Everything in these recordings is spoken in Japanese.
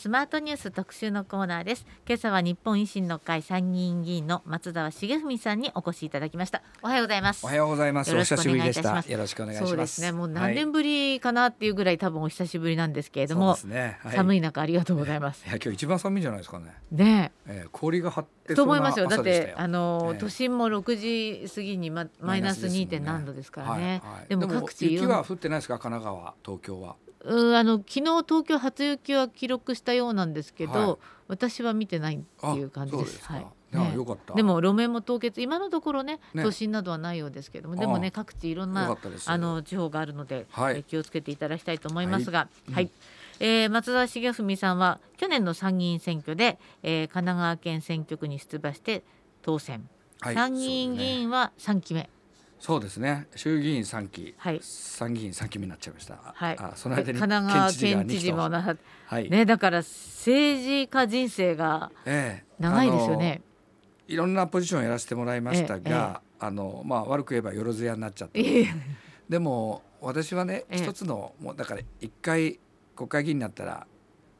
スマートニュース特集のコーナーです。今朝は日本維新の会参議院議員の松沢茂文さんにお越しいただきました。おはようございます。おはようございます。よろしくお願いいたします。よろしくお願いします。そうですね。もう何年ぶりかなっていうぐらい、多分お久しぶりなんですけれども、寒い中ありがとうございます。いや今日一番寒いんじゃないですかね、ね。えー、氷が張ってえと思いますよ。だってあの、ええ。都心も6時過ぎにまマイナス 2. 点何度ですからね。はい。はい。でも各地雪は降ってないですか？神奈川東京はうんあの昨日東京初雪は記録したようなんですけど、はい。私は見てないっていう感じです。ですか、はい。ね。よかった。でも路面も凍結今のところねね。都心などはないようですけどもでもね各地いろんなあの地方があるので、はい。えー気をつけていただきたいと思いますが、うんはい、えー松田茂文さんは去年の参議院選挙で、えー神奈川県選挙区に出馬して当選、はい。参議院議員は3期目、そうですね。衆議院三期、はい。参議院三期目になっちゃいました、はい、あその間に神奈川県知事もなはい、ねだから政治家人生がええ。長いですよね。あのいろんなポジションをやらせてもらいましたが、あのまあ悪く言えばよろずやになっちゃって。でも私はねええ。一つのもうだから一回国会議員になったら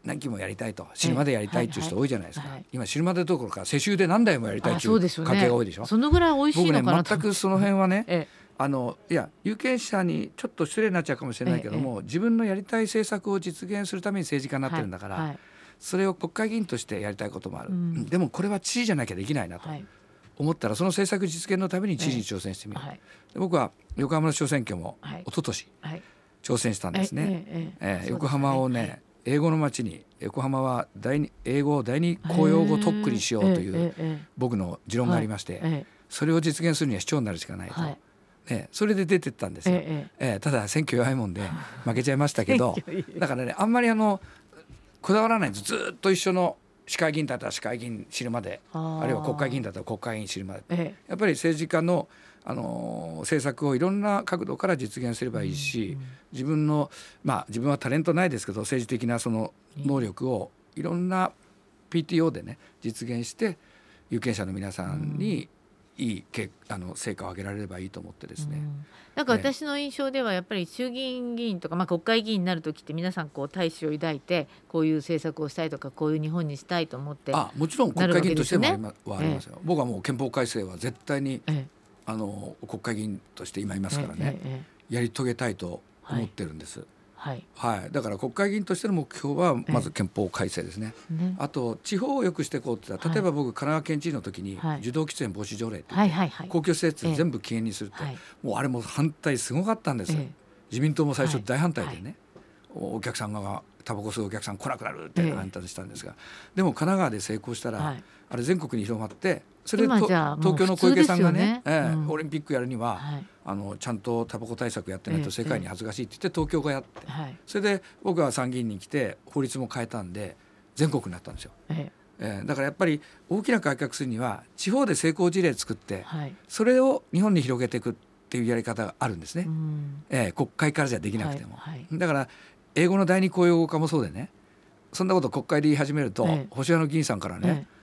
何期もやりたいと。死ぬまでやりたいっていう人多いじゃないですか、今死ぬまでどころか世襲で何代もやりたいっていう家系が多いでしょ。そのぐらい美味しい僕ねのかなと。全くその辺はねえあのいや有権者にちょっと失礼になっちゃうかもしれないけども、自分のやりたい政策を実現するために政治家になってるんだから、それを国会議員としてやりたいこともある、うん。でもこれは知事じゃなきゃできないなとはい。思ったらその政策実現のために知事に挑戦してみる、僕は横浜の市長選挙もはい。一昨年はい。挑戦したんですね。え横浜をね、英語の街に横浜は第二英語を第二公用語特区にしようという僕の持論がありまして、ええ。それを実現するには市長になるしかないと、はい。ね、それで出てったんですよ。えええーただ選挙弱いもんで 負けちゃいましたけどだからねあんまりあのこだわらないんですずーっと一緒の市会議員だったら市会議員知るまであるいは国会議員だったら国会議員知るまで。え。やっぱり政治家の、あのー政策をいろんな角度から実現すればいいし、自分のまあ自分はタレントないですけど政治的なその能力をいろんな PTO でね実現して有権者の皆さんにいいけあの成果を上げられればいいと思ってですね。うん。なんか私の印象ではやっぱり衆議院議員とか、まあ、国会議員になる時って皆さんこう大志を抱いてこういう政策をしたいとかこういう日本にしたいと思ってあもちろん国会議員としてもあり,、なまはありますよ、僕はもう憲法改正は絶対にええあの国会議員として今いますからね、ええええ。やり遂げたいと思ってるんです。はい。はい、だから国会議員としての目標はまず憲法改正ですね。ね。あと地方を良くしていこうって言ったら、例えば僕神奈川県知事の時にはい。受動喫煙防止条例って公共施設ええ。全部禁煙にするって、はい。もうあれも反対すごかったんです、ええ。自民党も最初はい大反対でね、おお客さんがタバコ吸うお客さん来なくなるってええ。反対したんですが、でも神奈川で成功したら、はい。あれ全国に広まってそれで東京の小池さんがねええうんオリンピックやるには、はい。あのちゃんとタバコ対策やってないええと世界に恥ずかしいって言って東京がやって、はい。それで僕は参議院に来て法律も変えたんで全国になったんですよ。ええ。ーだからやっぱり大きな改革するには地方で成功事例作ってえはい。それを日本に広げていくっていうやり方があるんですね、うん。えー国会からじゃできなくても、はいはい。だから英語の第二公用語化もそうでね。そんなこと国会で言い始めると、ええ。保守派の議員さんからね、え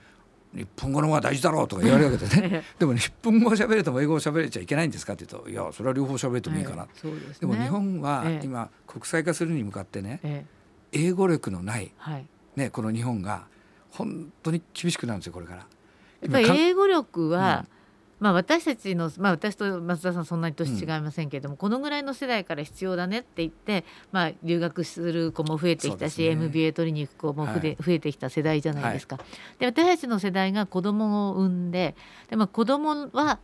日本語の方が大事だろうとか言われるわけでえね。でも日本語を喋れても英語を喋れちゃいけないんですかって言うといやそれは両方喋れてもいいかな、ええそうですね。でも日本はええ今国際化するに向かってねええ英語力のない、はい。ね、この日本が本当に厳しくなるんですよこれから。やっぱり英語力は、まあ私たちの、まあ、私と松田さんそんなに年違いませんけれども、このぐらいの世代から必要だねって言って、まあ、留学する子も増えてきたし、ね。MBA 取りに行く子もふで、はい。増えてきた世代じゃないですか。で私たちの世代が子供を産んでで、まあ、子供は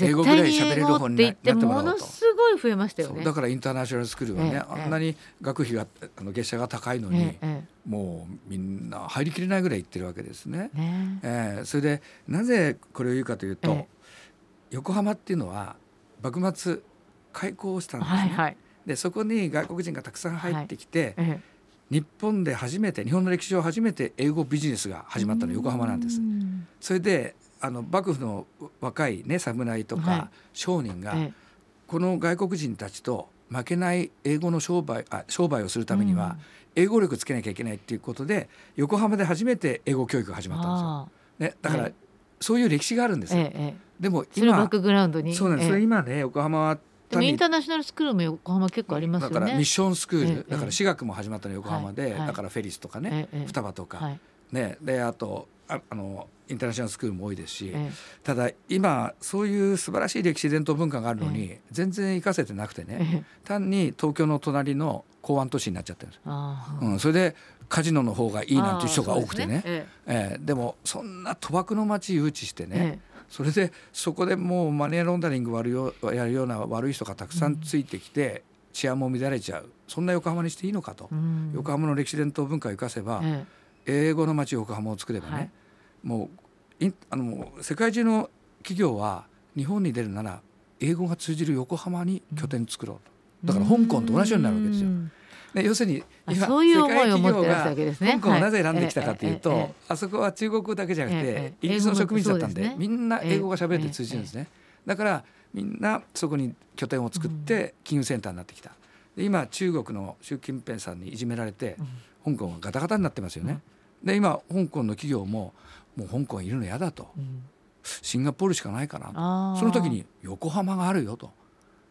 英語ぐらい喋れる方になってもらおうと。ものすごい増えましたよね。だからインターナショナルスクールはね、ええあんなに学費があの月謝が高いのに、ええもうみんな入りきれないぐらい行ってるわけですね。ええねえーそれでなぜこれを言うかというと、ええ。横浜っていうのは幕末開港したんですね。はいはい。でそこに外国人がたくさん入ってきて、ええ。日本で初めて日本の歴史上初めて英語ビジネスが始まったのは横浜なんです。う。んそれであの幕府の若いね侍とはい。か商人が、ええ。この外国人たちと負けない英語の商売あ商売をするためには、英語力つけなきゃいけないっていうことで横浜で初めて英語教育が始まったんですよ。あね、だから、はいそういう歴史があるんですよ。でもそれをバッ今クグラウンドに。そうなんです、え今ね横浜でもインターナショナルスクールも横浜結構ありますよね。だからミッションスクール、ええだから私学も始まったの横浜で、だからフェリスとかね、ええ双葉とか、はい。ねであとああのインターナショナルスクールも多いですし、えただ今そういう素晴らしい歴史伝統文化があるのに、え全然活かせてなくてえね、ええ。単に東京の隣の港湾都市になっちゃってるんです、うん、それでカジノの方がいいなんていう人が多くてね。ですええ。でもそんな賭博の街誘致してええ。ね、それでそこでもうマネーロンダリング悪やるような悪い人がたくさんついてきて、治安も乱れちゃう。そんな横浜にしていいのかと、うん。横浜の歴史伝統文化を生かせば、え。英語の街横浜を作ればね、はいもうあの世界中の企業は日本に出るなら英語が通じる横浜に拠点作ろうと、だから香港と同じようになるわけですよ。うん。で要するにあそういう思いを持ってらっしゃるわ世界けですね。企業が香港をなぜ選んできたかというと、はいあそこは中国語だけじゃなくて、ええイギリスの植民地だったんでねみんな英語が喋れて通じるんですね、だからみんなそこに拠点を作って金融センターになってきた。で今中国の習近平さんにいじめられて、香港がガタガタになってますよね、で今香港の企業ももう香港いるの嫌だと。うん。シンガポールしかないかなその時に横浜があるよと。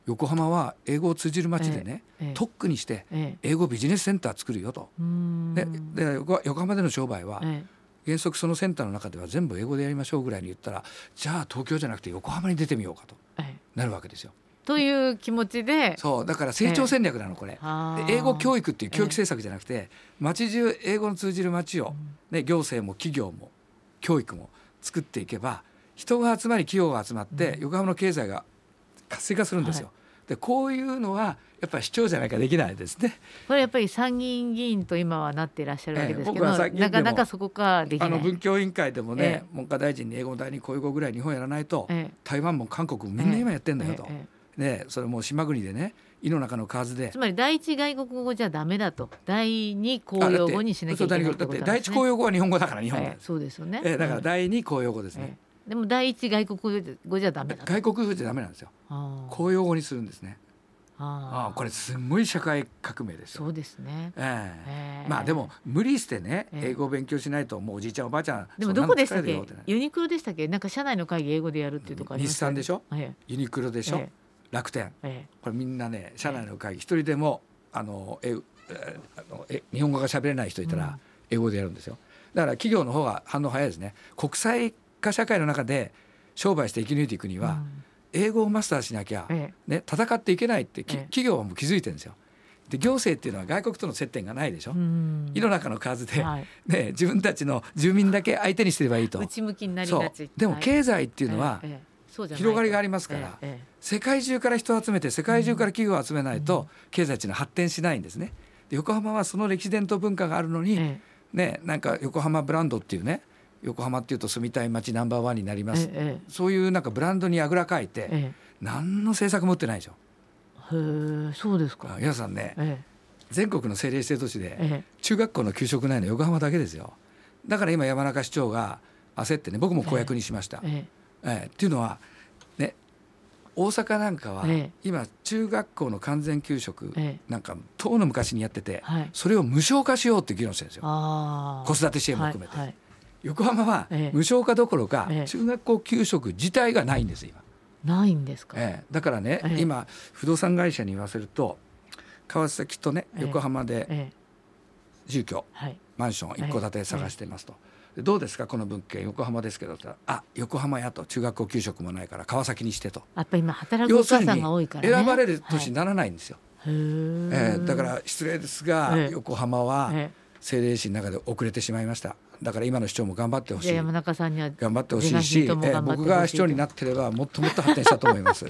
横浜は英語を通じる街でね、ええ特区にしてええ。英語ビジネスセンター作るよと。うん。でで横横浜での商売はえ原則そのセンターの中では全部英語でやりましょうぐらいに言ったらじゃあ東京じゃなくて横浜に出てみようかとええ。えなるわけですよ。という気持ちでそうだから成長戦略なのこれ。英語教育育っていう教育政策じゃなくて街中英語の通じる街を、ね、行政も企業も教育も作っていけば人が集まり企業が集まって横浜の経済が活性化するんですよ。でこういうのはやっぱり市長じゃないかできないですね。これやっぱり参議院議員と今はなっていらっしゃるわけですけど、ええ僕は参議院でなもかなかそこができない。あの文教委員会でもねえ、文科大臣に英語の第二公用語ぐらい日本やらないと、ええ台湾も韓国もみんな今やってんだよと、ね、それもう島国でね井の中の数で。えつまり第一外国語じゃダメだと。第二公用語にしなきゃいけないって。第一公用語は日本語だから日本で。ええ、そうですよね。ええだからうん。第二公用語ですね、ええ。でも第一外国語じゃダメだと。外国語じゃダメなんですよ。公用語にするんですね。ああ。あこれすごい社会革命ですよ。そうですね。ええ。ええ。まあでも無理してねええ。英語を勉強しないともうおじいちゃんおばあちゃんでもどこでしたっけ？ユニクロでしたっけ？なんか社内の会議英語でやるっていうとこありま日したよね。産でしょ？えユニクロでしょ、え楽天。ええ。これみんなね社内の会議一人でもあのええあのえ日本語が喋れない人いたうん。ら英語でやるんですよ。だから企業の方が反応早いですね。国際化社会の中で商売して生き抜いていくにえは、英語をマスターしなきゃ、ね、戦っていけないって企業はもう気づいてるんですよ。で行政っていうのは外国との接点がないでしょ、えうん。井の中の数で、はい。ね、自分たちの住民だけ相手にしてればいいと。内向きになりそう。がち。でもはい。経済っていうのは、ええ広がりがありますからえええ世界中から人を集めて世界中から企業を集めないと経済っていうのは発展しないんですね。で横浜はその歴史伝統文化があるのに、ええね、なんか横浜ブランドっていうね横浜っていうと住みたい街ナンバーワンになります、ええそういうなんかブランドにあぐらかいて、え何の政策も打ってないでしょ。えへえそうですか。皆さんねえ全国の政令指定都市えでえ中学校の給食ないの横浜だけですよ。だから今山中市長が焦ってね僕も公約にしました。ええええっていうのは、ね、大阪なんかはええ。今中学校の完全給食ええなんか遠の昔にやっててはい。それを無償化しようって議論してるんですよ。子育て支援も含めて。はいはい。横浜はええ。無償化どころかええ。中学校給食自体がないんです今、ないんですか？ええ。だからねええ。今不動産会社に言わせると川崎とねええ。横浜でええ。住居はい。マンション一戸建て探してますと。でどうですかこの物件横浜ですけどあ横浜やと中学校給食もないから川崎にしてと。やっぱ今働くお要するに母さんが多いからね。選ばれる都市にはいならないんですよ、へええーだから失礼ですが、ええ。横浜はえ政令市の中で遅れてしまいました。だから今の市長も頑張ってほしい。山中さんには頑張ってほしいし、え是が非ともー僕が市長になってればもっともっと発展したと思います。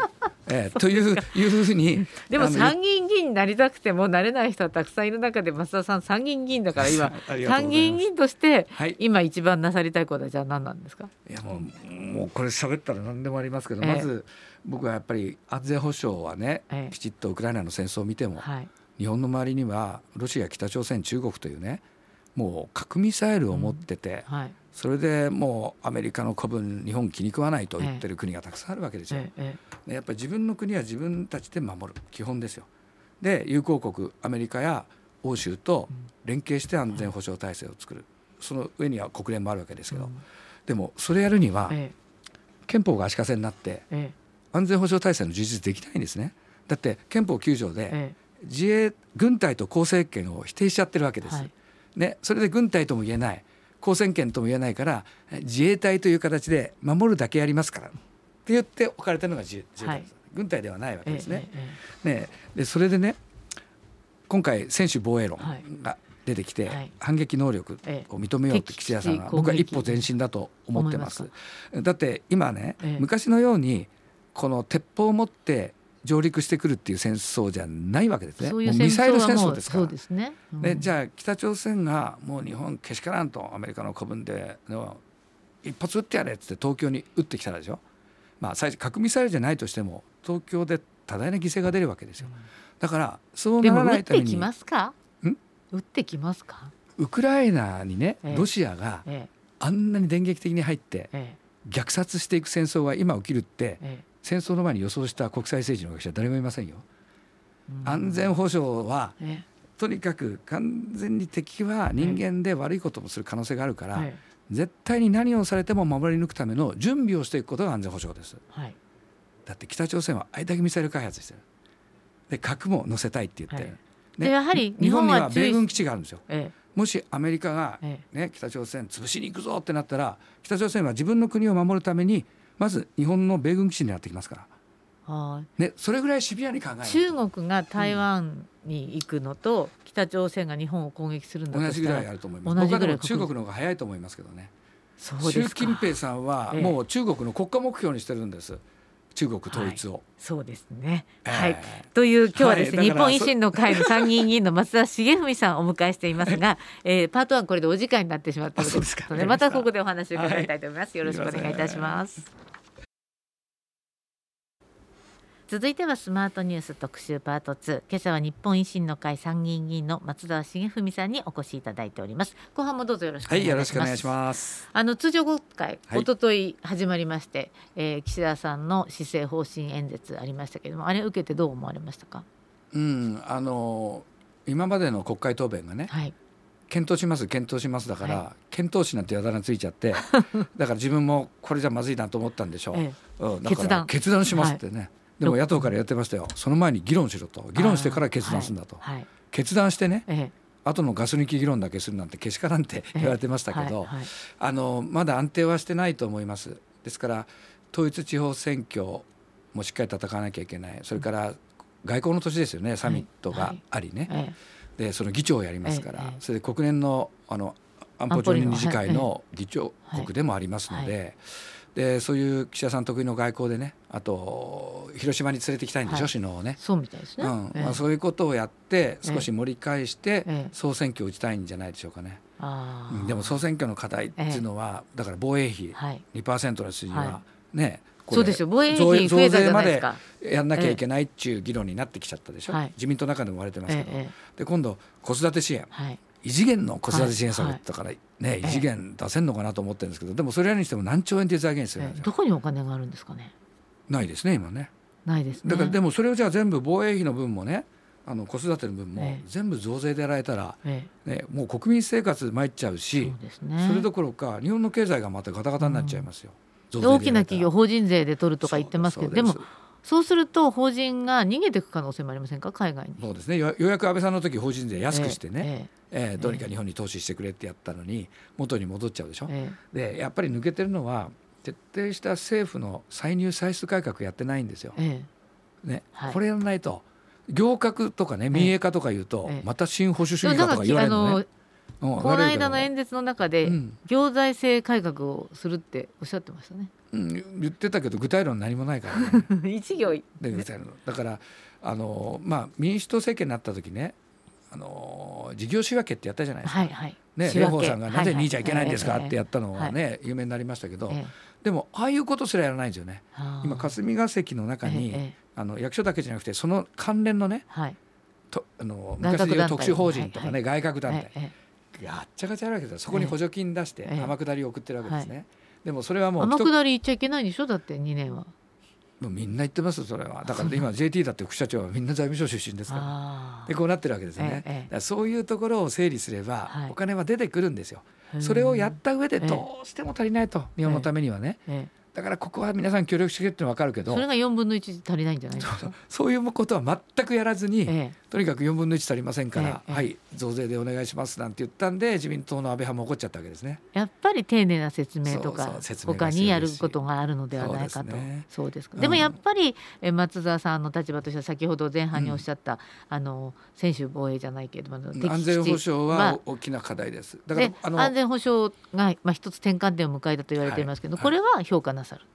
えーといういうふうにでも参議院議員になりたくてもなれない人はたくさんいる中で増田さん参議院議員だから今 参議院議員としてはい。今一番なさりたいことはじゃあ何なんですか？いやもうもうこれ喋ったら何でもありますけど、ええ。まず僕はやっぱり安全保障はね、ええ。きちっとウクライナの戦争を見ても、はい。日本の周りにはロシア北朝鮮中国というねもう核ミサイルを持ってて、はい。それでもうアメリカの子分日本気に食わないと言ってる国がたくさんあるわけですよ。ええやっぱり自分の国は自分たちで守る基本ですよ。で友好国アメリカや欧州と連携して安全保障体制を作るその上には国連もあるわけですけど、うんでもそれやるにはええ憲法が足かせになってええ安全保障体制の充実できないんですね。だって憲法9条でえ自衛軍隊と公政権を否定しちゃってるわけです。はいね、それで軍隊とも言えない公選権とも言えないから自衛隊という形で守るだけやりますからって言って置かれてるのが自衛隊です、軍隊ではないわけえですね。ええねでそれでね今回専守防衛論はい。が出てきて、はい。反撃能力ええ。を認めようって岸田さんは僕は一歩前進だと思ってます。だって今ね、ええ。昔のようにこの鉄砲を持って上陸してくるっていう戦争じゃないわけですね。そういう戦もうミサイル戦争ですから。ですね。うん。でじゃあ北朝鮮がもう日本けしからんとアメリカの子分での一発撃ってやれっつって東京に撃ってきたらでしょ、まあ、最初核ミサイルじゃないとしても東京で多大な犠牲が出るわけですよ。だからそうならないために。撃ってきますか？ん？撃ってきますか？ウクライナにねええ。ロシアがえあんなに電撃的に入ってええ。虐殺していく戦争が今起きるってええ戦争の前に予想した国際政治の学者は誰もいませんよ。うん。安全保障はえとにかく完全に敵は人間で悪いこともする可能性があるから、ええ絶対に何をされても守り抜くための準備をしていくことが安全保障です。えはい。だって北朝鮮はあれだけミサイル開発してる。で核も載せたいって言ってでやはり日本には米軍基地があるんですよ。え。もしアメリカが、ええ。ね、北朝鮮潰しに行くぞってなったら北朝鮮は自分の国を守るためにまず日本の米軍基地になってきますから、えはい。ね、それぐらいシビアに考え中国が台湾に行くのと、北朝鮮が日本を攻撃する同じぐらいあると思います。僕はいでも中国の方が早いと思いますけどね。習近平さんはええ。もう中国の国家目標にしてるんです。中国統一を、そうですね、ええ。はい。という今日はですね、はい。日本維新の会の参議院議員の松田茂文さんをお迎えしていますが、えー、パート1これでお時間になってしまったのでまたここでお話を伺いたいと思います、はいよろしくお願いいたします続いてはスマートニュース特集パート2今朝は日本維新の会参議院議員の松田茂文さんにお越しいただいております。後半もどうぞよろしくお願いします。しくお願いします。あの通常国会、はい。一昨日始まりまして、えー岸田さんの施政方針演説ありましたけれどもあれを受けてどう思われましたか？うんあの今までの国会答弁がねはい。検討します検討しますだから、は検討しなんてあだ名ついちゃって だから自分もこれじゃまずいなと思ったんでしょう、えうん、だから決断。決断しますってね、でも野党からやってましたよ。その前に議論しろと。議論してから決断するんだと、はい、はい。決断してねえ後のガス抜き議論だけするなんてけしからんってえ言われてましたけど、はいはいあのまだ安定はしてないと思います。ですから統一地方選挙もしっかり戦わなきゃいけない。それから外交の年ですよねサミットがありね、えでその議長をやりますから、ええそれで国連のあの安保常任理事会の議長国でもありますので,、でそういう岸田さん得意の外交でねあと広島に連れてきたいんでしょ、はい。首脳をね。そうみたいですね、うん。ええ。まあ、そういうことをやって少し盛り返してええ。総選挙を打ちたいんじゃないでしょうかね。でも総選挙の課題っていうのは、だから防衛費はい。2%の数字ははね、これそうですよ。防衛費増税までやんなきゃいけないっていう議論になってきちゃったでしょ、はい。自民党の中でも割れてますけど、えええ。で今度子育て支援。はい異次元の子育て支援策はいだからね、異次元出せんのかなと思ってるんですけどでもそれらにしても何兆円っていう財源ですよ。ええ。どこにお金があるんですかね？ないですね今ね。ないですね。だからでもそれをじゃあ全部防衛費の分もねあの子育ての分もええ。全部増税でやられたら、えね、もう国民生活参っちゃうえしそうですね。それどころか日本の経済がまたガタガタになっちゃいますよ、増税で大きな企業法人税で取るとか言ってますけどでもそうすると法人が逃げていく可能性もありませんか？海外に。そうですね。よようやく安倍さんの時法人税安くしてね、ええ。ーどうにか日本に投資してくれってやったのに元に戻っちゃうでしょ？ええ。でやっぱり抜けてるのは徹底した政府の歳入歳出改革やってないんですよ。ええ。ね。はい。これやらないと。行革とかね民営化とか言うと、ええ。また新保守主え義かとか言われるのね。うんこの間の演説の中で、うん。行財政改革をするっておっしゃってましたね。うん、言ってたけど具体論何もないからね。一行で具体論。だからあのまあ民主党政権になった時ねあの事業仕分けってやったじゃないですか。はいはい。ね、蓮舫さんがなぜはいはい。2じゃいけないんですかええってやったのはね、有名になりましたけど、ええ。でもああいうことすらやらないんですよね。今霞が関の中に、あの役所だけじゃなくてその関連のねはい。とあの昔でいう特殊法人とかね、はい外郭団体、ええやっちゃがちゃあるわけですよ。そこに補助金出してええ。天下りを送ってるわけですね、でもそれはえもう一天下り言っちゃいけないんでしょ？だって2年は。もうみんな言ってますそれは。だから今 JT だって副社長はみんな財務省出身ですから。あでこうなってるわけですね、ええそういうところを整理すれば、はい。お金は出てくるんですよ。あそれをやった上でええ。どうしても足りないと日本のためにはね、えだからここは皆さん協力してくれってのは分かるけどそれが4分の1足りないんじゃないですか？そうそういうことは全くやらずに、ええとにかく4分の1足りませんから、ええはい増税でお願いしますなんて言ったんで自民党の安倍派も怒っちゃったわけですね。やっぱり丁寧な説明とかそう説明が他にやることがあるのではないかと。そうですでもやっぱりえ松沢さんの立場としては先ほど前半におっしゃった、あの専守防衛じゃないけれども安全保障はは大きな課題です。だから安全保障が、まあ、一つ転換点を迎えたと言われていますけど、はい。これは評価なさる。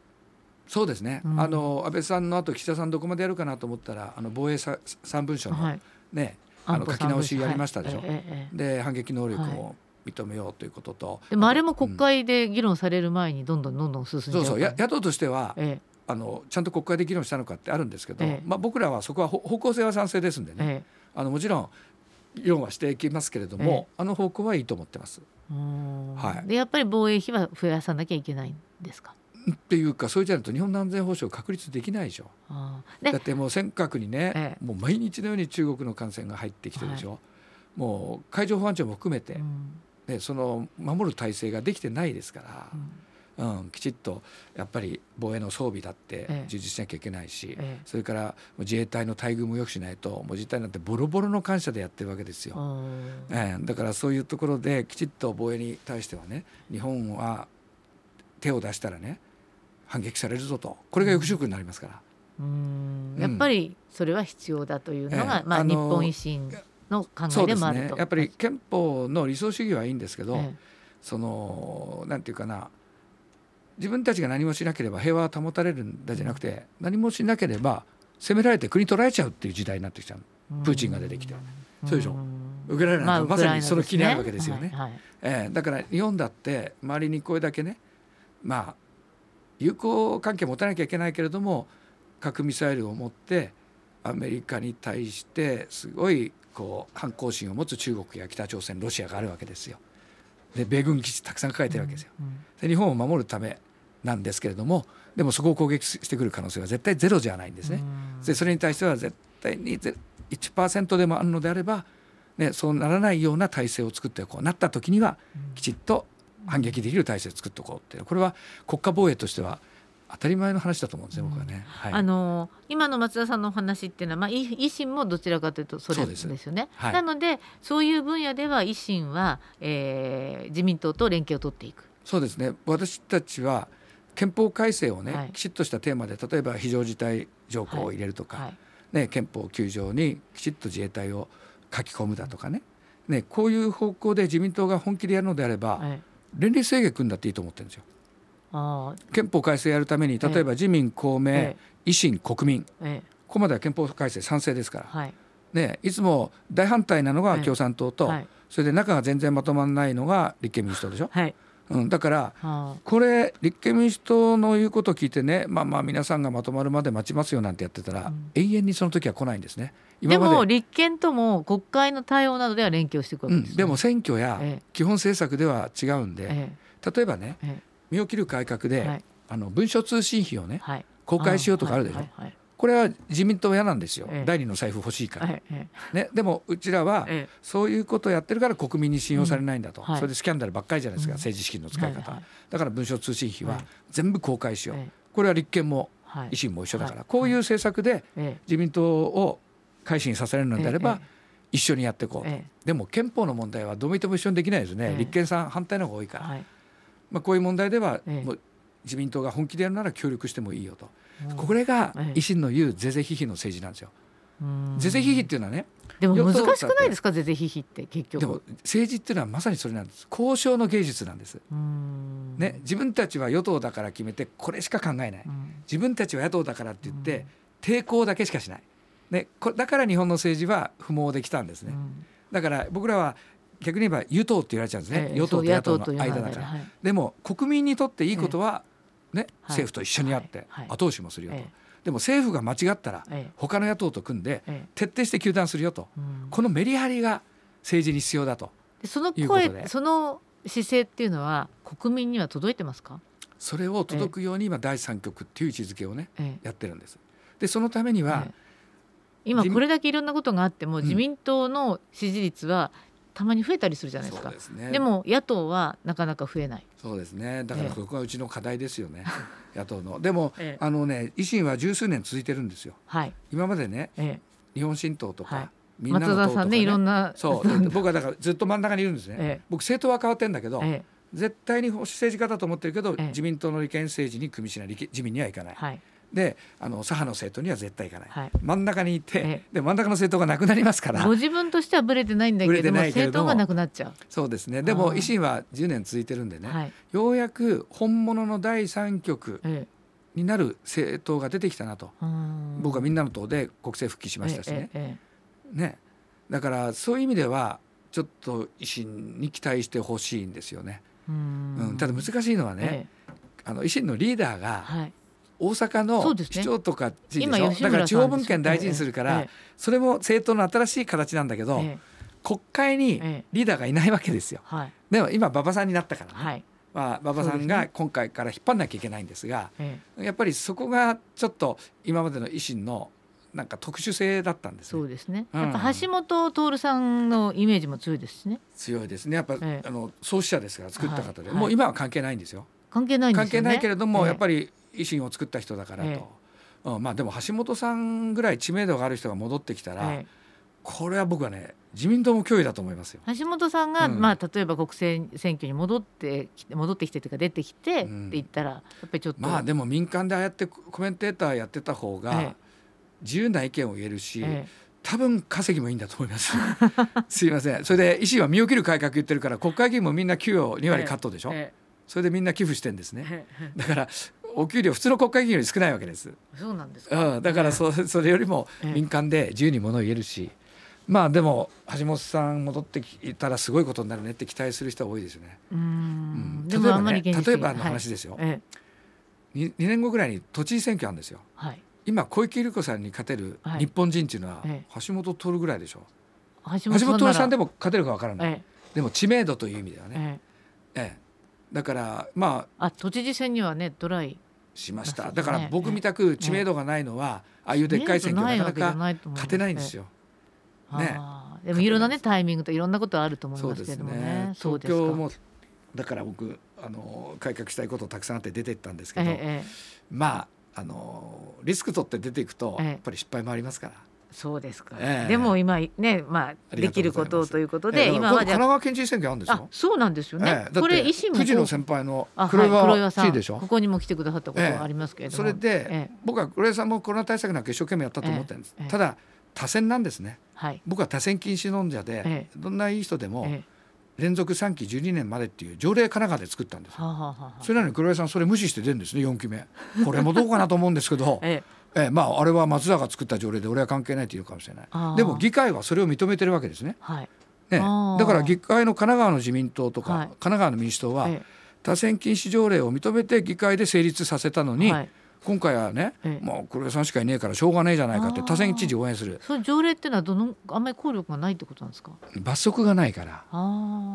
そうですね、うん。あの安倍さんの後岸田さんどこまでやるかなと思ったらあの防衛さ三文書のはい、ね、あの書。き直しやりましたでしょ。はい。ええええ。で反撃能力を認めようということと、でもあれも国会で議論される前にどんどんどんどん進んじゃうそうそう。野党としてはえあのちゃんと国会で議論したのかってあるんですけど、ええ。まあ、僕らはそこはほ方向性は賛成ですんでえね、えあのもちろん議論はしていきますけれども、あの方向はいいと思ってます。はい。でやっぱり防衛費は増やさなきゃいけないんですか？っていうかそうじゃないと日本の安全保障確立できないでしょ。だってもう尖閣にね、ええ。もう毎日のように中国の艦船が入ってきてるでしょ。もう海上保安庁も含めて、うん。ね、その守る体制ができてないですからう、ん。うんきちっとやっぱり防衛の装備だってええ。充実しなきゃいけないし、ええ。それから自衛隊の待遇も良くしないともう自衛隊なんてボロボロの感謝でやってるわけですよ。ええ。だからそういうところできちっと防衛に対してはね日本は手を出したらね反撃されるぞと。これが抑止力になりますから。うーん。うん。やっぱりそれは必要だというのが、ええ。あのまあ日本維新の考えでもあると。ね。やっぱり憲法の理想主義はいいんですけど、えそのなんていうかな自分たちが何もしなければ平和は保たれるんだじゃなくて、何もしなければ攻められて国取られちゃうっていう時代になってきちゃう。えプーチンが出てきて。んそうでしょ。ん。ウクライナなんてまさにその気にあるわけですよね。はいはい。ええ。だから日本だって周りにこれだけねまあ友好関係を持たなきゃいけないけれども核ミサイルを持ってアメリカに対してすごいこう反抗心を持つ中国や北朝鮮ロシアがあるわけですよ。で米軍基地たくさん抱えてるわけですよ。うんで日本を守るためなんですけれどもでもそこを攻撃してくる可能性は絶対ゼロじゃないんですね。うんでそれに対しては絶対にゼ1%でもあるのであれば、ね、そうならないような体制を作っておこうなった時にはきちっと反撃できる体制を作っておこうっていう。これは国家防衛としては当たり前の話だと思うんですね、僕はね。はい、あの今の松田さんのお話っていうのは、まあ、い維新もどちらかというとそれでそうです。すよね。はい。なのでそういう分野では維新は、えー自民党と連携を取っていく。そうですね。私たちは憲法改正をね、はい。きちっとしたテーマで例えば非常事態条項を入れるとか、はい。ね、憲法9条にきちっと自衛隊を書き込むだとかね。ねこういう方向で自民党が本気でやるのであれば、はい連立制限組んだっていいと思ってるんですよ。憲法改正やるために例えば自民公明、え維新国民。ええ。ここまでは憲法改正賛成ですから、はい。ね、いつも大反対なのがええ。共産党と、はい。それで中が全然まとまらないのが立憲民主党でしょ、はいうん、だからあ。これ立憲民主党の言うことを聞いてねまあまあ皆さんがまとまるまで待ちますよなんてやってたら、うん。永遠にその時は来ないんですね。ーで今までも立憲とも国会の対応などでは連携をしていくわうん、けです、ね。でも選挙やええ。基本政策では違うんで、え例えばねええ。身を切る改革で、えはい。あの文書通信費をねはい。公開しようとかあるでしょ、はいはいこれは自民党嫌なんですよ、ええ。第二の財布欲しいから、はいはいね、でもうちらはええ。そういうことをやってるから国民に信用されないんだと、うん。はい。それでスキャンダルばっかりじゃないですか、うん。政治資金の使い方、はいはいだから文書通信費ははい。全部公開しよう、ええ。これは立憲もはい。維新も一緒だから、はい。こういう政策でええ。自民党を改心させるのであれば、ええ一緒にやっていこうでも憲法の問題はどう見ても一緒にできないですね、ええ。立憲さん反対の方が多いから、はい。まあ、こういう問題では、ええ。もう自民党が本気でやるなら協力してもいいよと、うんこれがええ。維新の言う是々非々の政治なんですよ。うん。是々非々っていうのはねでも難しくないですか？是々非々って結局。でも政治っていうのはまさにそれなんです。交渉の芸術なんです。うん。ね、自分たちは与党だから決めてこれしか考えない。うん。自分たちは野党だからって言って抵抗だけしかしない、ね、こだから日本の政治は不毛できたんですね。うん。だから僕らは逆に言えば与党って言われちゃうんですね。ええ与党と野党の間だから。はいでも国民にとっていいことは、ね、はい。政府と一緒にやって後押しもするよと、えでも政府が間違ったらええ。他の野党と組んでええ。徹底して糾弾するよと。うん。このメリハリが政治に必要だと。でその声その姿勢っていうのは国民には届いてますか、それを届くように今第三極っていう位置づけをねええ。やってるんです。でそのためには、ええ。今これだけいろんなことがあってもん。自民党の支持率はたまに増えたりするじゃないですか。ですね。でも野党はなかなか増えない。そうですね。だからええ。ここがうちの課題ですよね、野党の。でも、ええ。あのね維新は十数年続いてるんですよ。はい。今までねえ日本新党とか、はい。みんなの党とか、ね、いろんなそう。で僕はだからずっと真ん中にいるんですね、ええ。僕政党は変わってんだけど、え絶対に保守政治家だと思ってるけど、ええ。自民党の利権政治に組みしない自民にはいかない、え、はいであの左派の政党には絶対いかない、はい。真ん中にいて、ええ。で真ん中の政党がなくなりますから。ご自分としてはブレてないんだけども政党がなくなっちゃそうですね。でも維新は10年続いてるんでう。ね、はい。ようやく本物の第三極ええ、になる政党が出てきたなと、うん。僕はみんなの党で国政復帰しましたしね,、ええね。だからそういう意味ではちょっと維新に期待してほしいんですよね、ええうん。うん。ただ難しいのはね、ええ。あの維新のリーダーがはい。大阪の市長とか知事で今しょ、吉村さんだから地方分権大事にするから、ええ。それも政党の新しい形なんだけど、ええ。国会にええ。リーダーがいないわけですよ。はい。でも今馬場さんになったからね、はい。まあ、馬場さんが今回から引っ張んなきゃいけないんですがええ、やっぱりそこがちょっと今までの維新のなんか特殊性だったんですね。そうですね。うん。やっぱ橋本徹さんのイメージも強いですしね。強いですね。やっぱ、ええ。あの創始者ですから作った方で、はい。もう今は関係ないんですよ。関係ないんですよね。関係ないけれども、やっぱりり維新を作った人だからと、えうん、まあでも橋本さんぐらい知名度がある人が戻ってきたら、えこれは僕はね自民党も脅威だと思いますよ。え橋本さんが、うん。まあ例えば国政選挙に戻ってきて戻ってきてというか出てきて、うん。って言ったらやっぱりちょっと。まあでも民間でああやってコメンテーターやってた方えがえ自由な意見を言えるし、え多分稼ぎもいいんだと思います。すいません。それで維新は身を切る改革言ってるから国会議員もみんな給与2割カットでしょ。えそれでみんな寄付してんですね。ええ。だからお給料普通の国会議員より少ないわけです。えそうなんですか？うん、だからそ それよりもええ民間で自由にものを言えるし、まあでも橋本さん戻ってきたらすごいことになるねって期待する人は多いですよね。うーん例えばね例えばの話ですよはいええ 2, 年後ぐらいに都知事選挙あるんですよ。はい。今小池百合子さんに勝てるはい日本人っていうのはえ橋本徹ぐらいでしょ？橋橋本徹さんでもも勝てるかわからない。えでも知名度という意味ではえね。ええええ、だからまああ都知事選にはねドライしました。ねだから僕みたく知名度がないのはああいうでっかい選挙なかなか勝てないんですよ。よ。ねでもいろんなねタイミングといろんなことあると思いますけどもねね。。そうですか東京もだから僕あの改革したいことたくさんあって出てったんですけど、ええええまああのリスク取って出ていくとええやっぱり失敗もありますから。そうですか。ええでも今ねまあできることをということええで今は神奈川県知事選挙あるんですあよ。そうなんですよねええだっ。てこれ維新も9時の先輩のあはい黒岩さん知事でしょ？こ。こにも来てくださったことがありますけれども。それで、ええ僕は黒岩さんもコロナ対策なんか一生懸命やったと思ってるんです。ええただ多選なんですね。はい。僕は多選禁止論者で、ええどんないい人でもえ連続3期12年までっていう条例神奈川で作ったんですはあ、はあそれなのに黒岩さんそれ無視して出るんですね4期目。これもどうかなと思うんですけど、えええまああれは松田が作った条例で俺は関係ないというかもしれない。でも議会はそれを認めてるわけですね。えはい。ねだから議会の神奈川の自民党とか、はい神奈川の民主党はえ多選禁止条例を認めて議会で成立させたのに、えはい。今回はね、ええもう黒岩さんしかいねえからしょうがねえじゃないかって多選知事応援するその条例っていうのはどのあんまり効力がないってことなんですか？罰則がないから。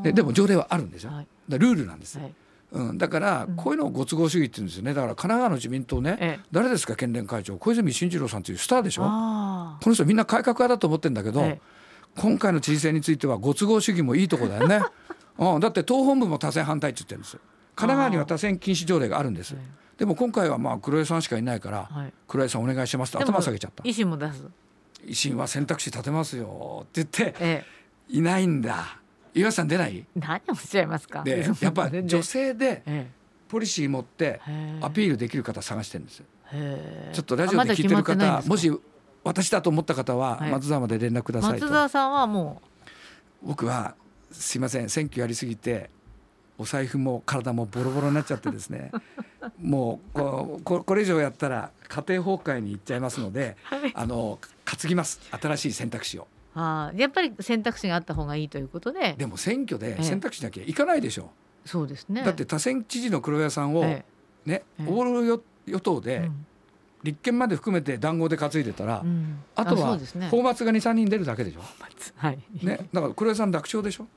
ででも条例はあるんですよ、はい。ルールなんです、はい。うん、だからうん。こういうのをご都合主義って言うんですよね。だから神奈川の自民党ね、ええ。誰ですか県連会長。小泉進次郎さんというスターでしょ？あこの人みんな改革派だと思ってるんだけど、え今回の知事選についてはご都合主義もいいとこだよね、うん、だって党本部も多選反対って言ってるんです神奈川には多選禁止条例があるんです。えでも今回はまあ黒江さんしかいないから、はい。黒江さんお願いしますってでも頭下げちゃった。維新も出す。維新は選択肢立てますよって言ってえ。いないんだ岩瀬さん出ない？え。何をおっしゃいますか？でやっぱ女。性でえポリシー持ってえ。アピールできる方探してるんです。ちょっとラジオで聞いてるあまもし私だと思った方ははい。松沢まで連絡くださいと、松沢さんはも僕はすいません選挙やりすぎてお財布も体もボロボロになっちゃってですね。もうこうここれ以上やったら家庭崩壊に行っちゃいますのでう、はい、あの担ぎます。新しい選択肢をあーやっぱり選択肢があった方がいいということで。でも選挙でええ。選択肢なきゃいかないでしょ、そうですね。だって多選知事の黒谷さんをえね、ええ。オール与与党えで立憲まで含めて談合で担いでたら、うん。うんあとは法末が23人出るだけでしょ、はい。ね、だから黒谷さん楽勝でしょ、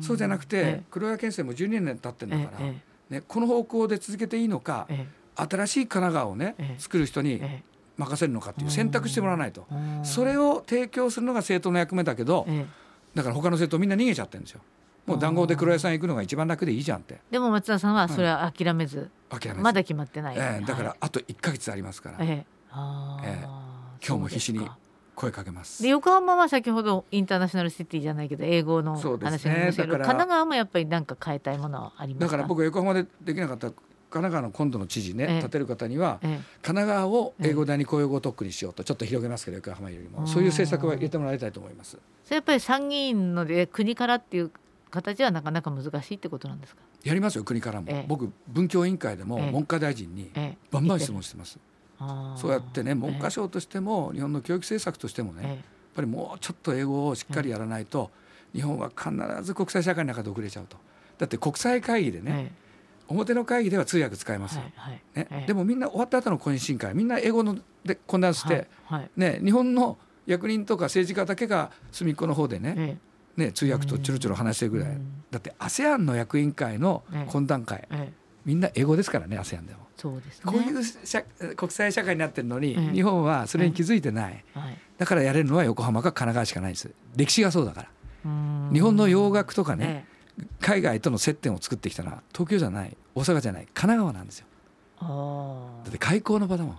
そうじゃなくて、え黒谷県政も12年経ってんだえから、えね、この方向で続けていいのかえ。新しい神奈川をね、ええ。作る人にええ任せるのかっていう選択してもらわないと。えそれを提供するのが政党の役目だけどえだから他の政党みんな逃げちゃってるんですよ。もう談合で黒屋さん行くのが一番楽でいいじゃんってでも松田さんはそれは諦めず、諦めず。まだ決まってない、ええだからはい。あと1か月ありますから、えーええ。今日も必死に声かけます。で横浜は先ほどインターナショナルシティじゃないけど英語の話がありましたけど、だから神奈川もやっぱり何か変えたいものはありますか？だから僕は横浜でできなかった神奈川の今度の知事ね、ええ。立てる方にはえ神奈川を英語第二公用語特区にしようとちょっと広げますけど横浜よりも。そういう政策は入れてもらいたいと思います。それやっぱり参議院ので国からっていう形はなかなか難しいってことなんですか、やりますよ国からも、ええ。僕文教委員会でもええ。文科大臣にええ。バンバン質問してます、あー。そうやってね文科省としても日本の教育政策としてもね、やっえぱりもうちょっと英語をしっかりやらないと、日本は必ず国際社会の中で遅れちゃうとだって国際会議でえね、え表の会議では通訳使ええますよ、はいはい。ね。ええ。でもみんな終わった後の懇親会みんな英語ので懇談して、はいはい。ね、日本の役人とか政治家だけが隅っこの方でねえね通訳とちょろちょろ話してるぐらい、うん。だって ASEAN の役員会のええ。懇談会、みんな英語ですからね ASEAN でも。そうですね。こういう社国際社会になってるのに、ええ。日本はそれに気づいてない、はい。だからやれるのは横浜か神奈川しかないんです。歴史がそうだから。日本の洋楽とかね、え海外との接点を作ってきたのは東京じゃない大阪じゃない神奈川なんですよ。だって開港の場だもん。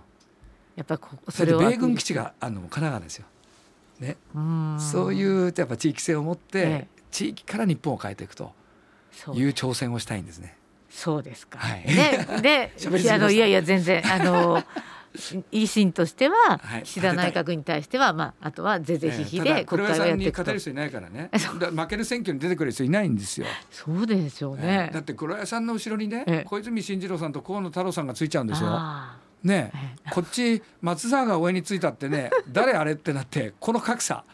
やっぱりこそれ米軍基地があるのも神奈川ですよ、ね、うん。そういうやっぱ地域性を持って、ええ。地域から日本を変えていくという挑戦をしたいんですね。そうですか。はい。で、であのいやいや全然あの維新としてははい。岸田内閣に対してはまああとはぜぜひひええただで国会をやっていくと。勝てる。人いないからね。負ける選挙に出てくる人いないんですよ。そうでしょうね。だって黒屋さんの後ろにね、ええ。小泉進次郎さんと河野太郎さんがついちゃうんですよ。あねえ。こっち松沢が上についたってね 誰あれってなってこの格差。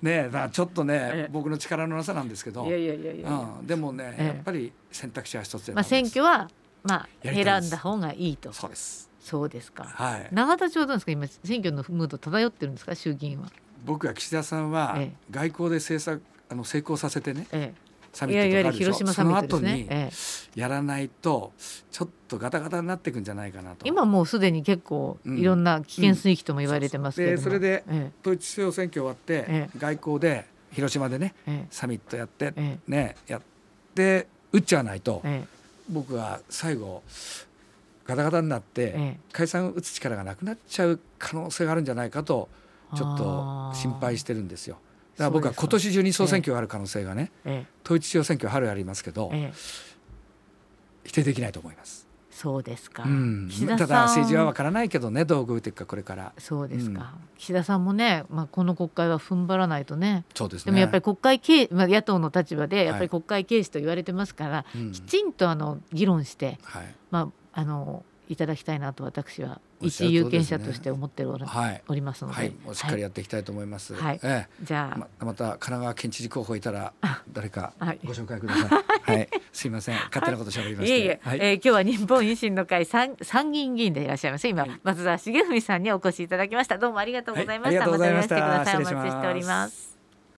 ねだちょっとね、ええ。僕の力のなさなんですけど。あいやいやいやいや。うん、でもね、ええ。やっぱり選択肢は一つでまあ選挙はまあ選んだ方がいいと。そうですそうですか。はい。永田町どうですか？今選挙のムード漂ってるんですか？衆議院は。僕は岸田さんはええ。外交で政策あの成功させてねえサえ。いやいわゆるミットと広島サミッその後に。やらないとちょっとガタガタになっていくんじゃないかなと。今もうすでに結構うん。いろんな危険水域とも言われてますけれども。でそれでえ統一地方選挙終わって、え外交で広島でねええ。サミットやって、え。ねやって打っちゃわないと、ええ。僕は最後ガタガタになって、ええ。解散打つ力がなくなっちゃう可能性があるんじゃないかとちょっと心配してるんですよ。だから僕は今年中に総選挙がある可能性がね、ええ。統一地方選挙は春ありますけど、ええ。否定できないと思います。そうですか。うん、た岸田さん。だ政治は分からないけどねどう動いていくかこれから。そうですか。岸田さんもね、まあこの国会は踏ん張らないとね。そうですね。でもやっぱり国会経、まあ野党の立場でやっぱはい。り国会軽視と言われてますから、うん。きちんとあの議論して、はい。まああのいただきたいなと私は一有権者として思っており,、ますので、はい、もうしっかりやっていきたいと思います。はい。えじゃあ、え、ままた神奈川県知事候補いたら誰かはい。ご紹介くださ い。はい、すいません、勝手なこと喋りまして。い。えいえ、はい、えー今日は日本維新の会参参議院議員でいらっしゃいます。今、はい。松澤重文さんにお越しいただきました。どうもありがとうございました、はい。ありがとうございました。たよろしくください。お待ちしております